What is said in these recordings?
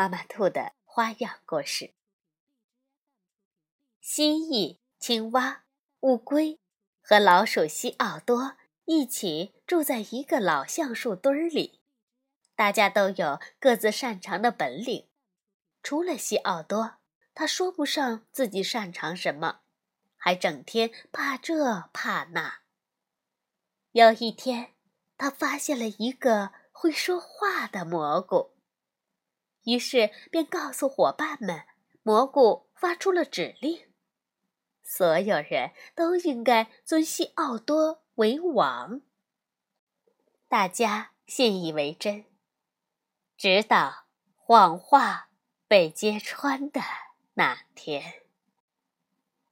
妈妈兔的花样故事：蜥蜴、青蛙、乌龟和老鼠西奥多一起住在一个老橡树堆儿里。大家都有各自擅长的本领，除了西奥多，他说不上自己擅长什么，还整天怕这怕那。有一天，他发现了一个会说话的蘑菇。于是便告诉伙伴们，蘑菇发出了指令，所有人都应该尊西奥多为王。大家信以为真，直到谎话被揭穿的那天。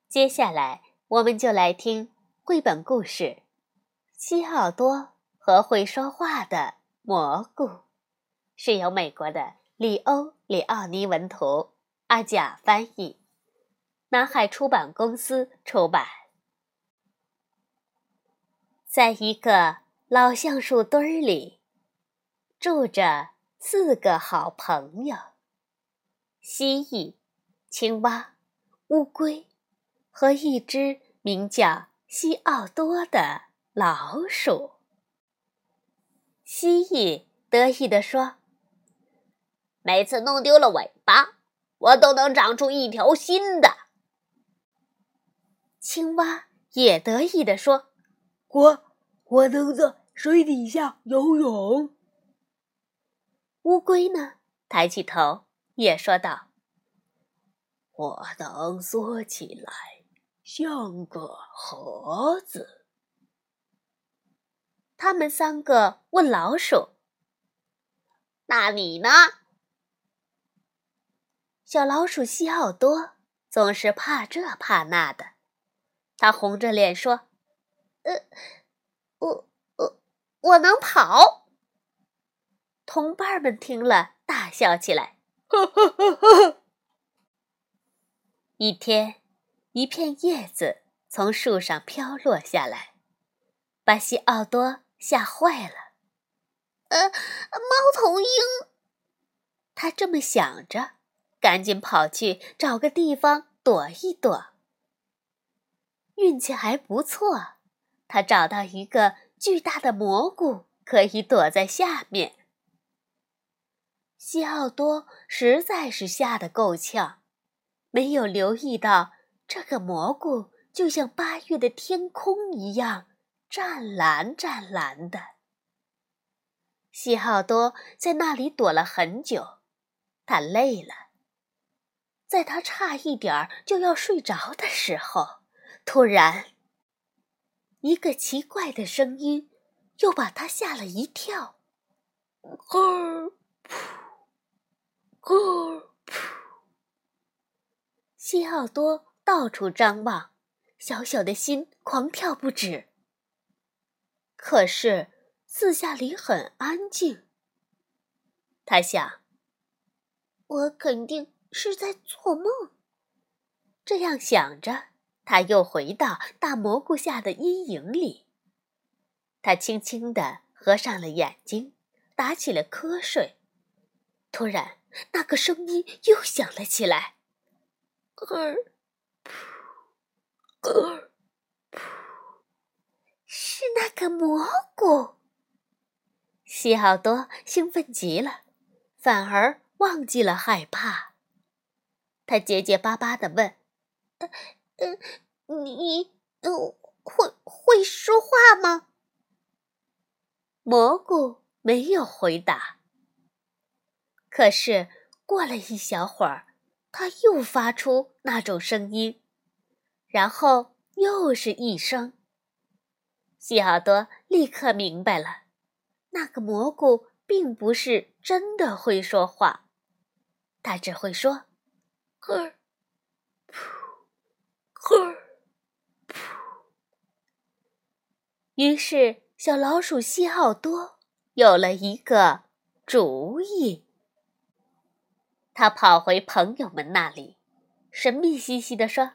接下来，我们就来听绘本故事《西奥多和会说话的蘑菇》，是由美国的。里欧·里奥尼文图，阿贾翻译，南海出版公司出版。在一个老橡树堆儿里，住着四个好朋友：蜥蜴、青蛙、乌龟和一只名叫西奥多的老鼠。蜥蜴得意地说。每次弄丢了尾巴，我都能长出一条新的。青蛙也得意地说：“我我能在水底下游泳。”乌龟呢，抬起头也说道：“我能缩起来，像个盒子。”他们三个问老鼠：“那你呢？”小老鼠西奥多总是怕这怕那的，他红着脸说：“呃，我我我能跑。”同伴们听了大笑起来。一天，一片叶子从树上飘落下来，把西奥多吓坏了。呃，猫头鹰，他这么想着。赶紧跑去找个地方躲一躲。运气还不错，他找到一个巨大的蘑菇，可以躲在下面。西奥多实在是吓得够呛，没有留意到这个蘑菇就像八月的天空一样湛蓝湛蓝的。西奥多在那里躲了很久，他累了。在他差一点儿就要睡着的时候，突然，一个奇怪的声音又把他吓了一跳。噗，噗，噗！西奥多到处张望，小小的心狂跳不止。可是四下里很安静。他想：我肯定。是在做梦。这样想着，他又回到大蘑菇下的阴影里。他轻轻地合上了眼睛，打起了瞌睡。突然，那个声音又响了起来：“儿，噗，儿，噗。”是那个蘑菇。西奥多兴奋极了，反而忘记了害怕。他结结巴巴的问：“呃，呃，你呃会会说话吗？”蘑菇没有回答。可是过了一小会儿，他又发出那种声音，然后又是一声。西奥多立刻明白了，那个蘑菇并不是真的会说话。它只会说“呵，噗，呵，噗”。于是，小老鼠西奥多有了一个主意。他跑回朋友们那里，神秘兮兮地说：“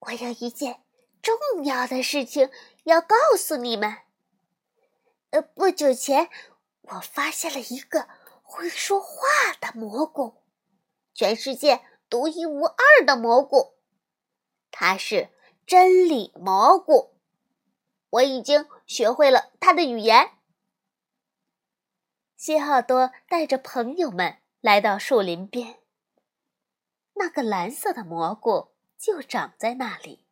我有一件重要的事情要告诉你们。呃，不久前我发现了一个会说话的蘑菇，全世界独一无二的蘑菇，它是真理蘑菇。”我已经学会了他的语言。西奥多带着朋友们来到树林边，那个蓝色的蘑菇就长在那里。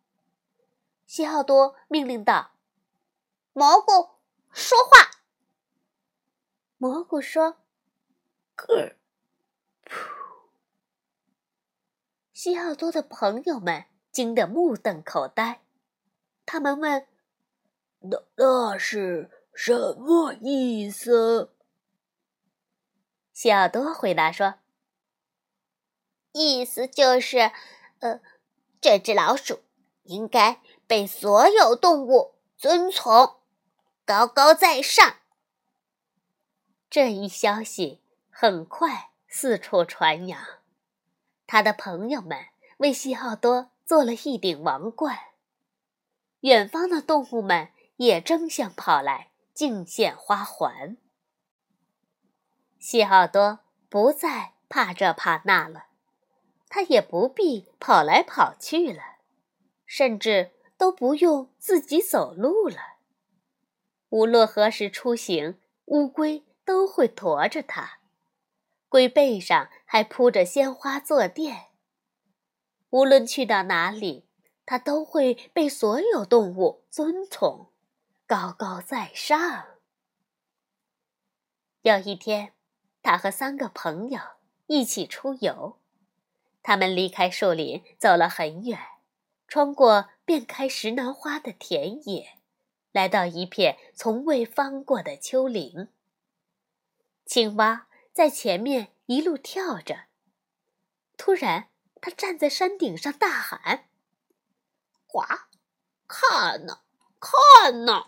西奥多命令道：“蘑菇，说话。”蘑菇说：“咯，噗。”西奥多的朋友们惊得目瞪口呆，他们问。那那是什么意思？西奥多回答说：“意思就是，呃，这只老鼠应该被所有动物遵从，高高在上。”这一消息很快四处传扬，他的朋友们为西奥多做了一顶王冠，远方的动物们。也争相跑来敬献花环。西奥多不再怕这怕那了，他也不必跑来跑去了，甚至都不用自己走路了。无论何时出行，乌龟都会驮着他，龟背上还铺着鲜花坐垫。无论去到哪里，它都会被所有动物尊崇。高高在上。有一天，他和三个朋友一起出游。他们离开树林，走了很远，穿过遍开石楠花的田野，来到一片从未翻过的丘陵。青蛙在前面一路跳着。突然，他站在山顶上大喊：“呱，看呐，看呐！”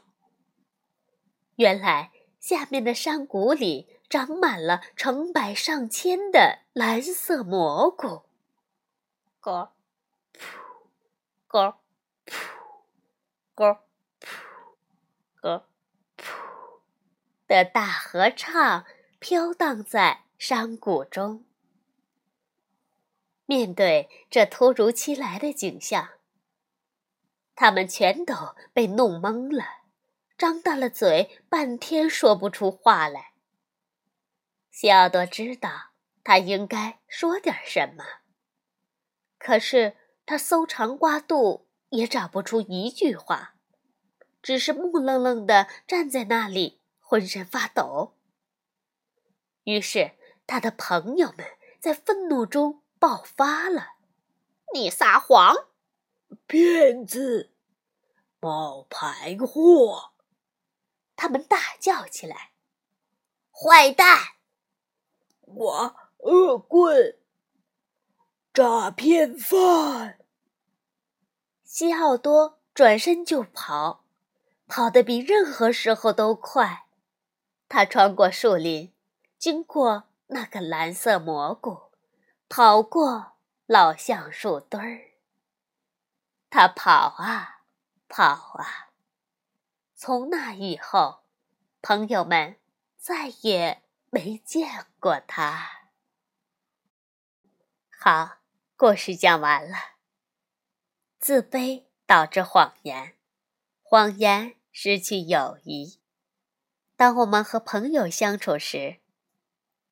原来，下面的山谷里长满了成百上千的蓝色蘑菇。咯，噗，咯，噗，咯，噗，咯，噗，的大合唱飘荡在山谷中。面对这突如其来的景象，他们全都被弄懵了。张大了嘴，半天说不出话来。西奥多知道他应该说点什么，可是他搜肠刮肚也找不出一句话，只是木愣愣的站在那里，浑身发抖。于是他的朋友们在愤怒中爆发了：“你撒谎，骗子，冒牌货！”他们大叫起来：“坏蛋！我恶棍！诈骗犯！”西奥多转身就跑，跑得比任何时候都快。他穿过树林，经过那个蓝色蘑菇，跑过老橡树墩儿。他跑啊，跑啊。从那以后，朋友们再也没见过他。好，故事讲完了。自卑导致谎言，谎言失去友谊。当我们和朋友相处时，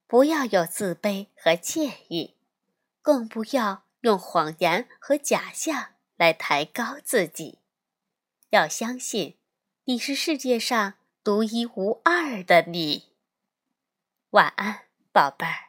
不要有自卑和介意，更不要用谎言和假象来抬高自己。要相信。你是世界上独一无二的你。晚安，宝贝儿。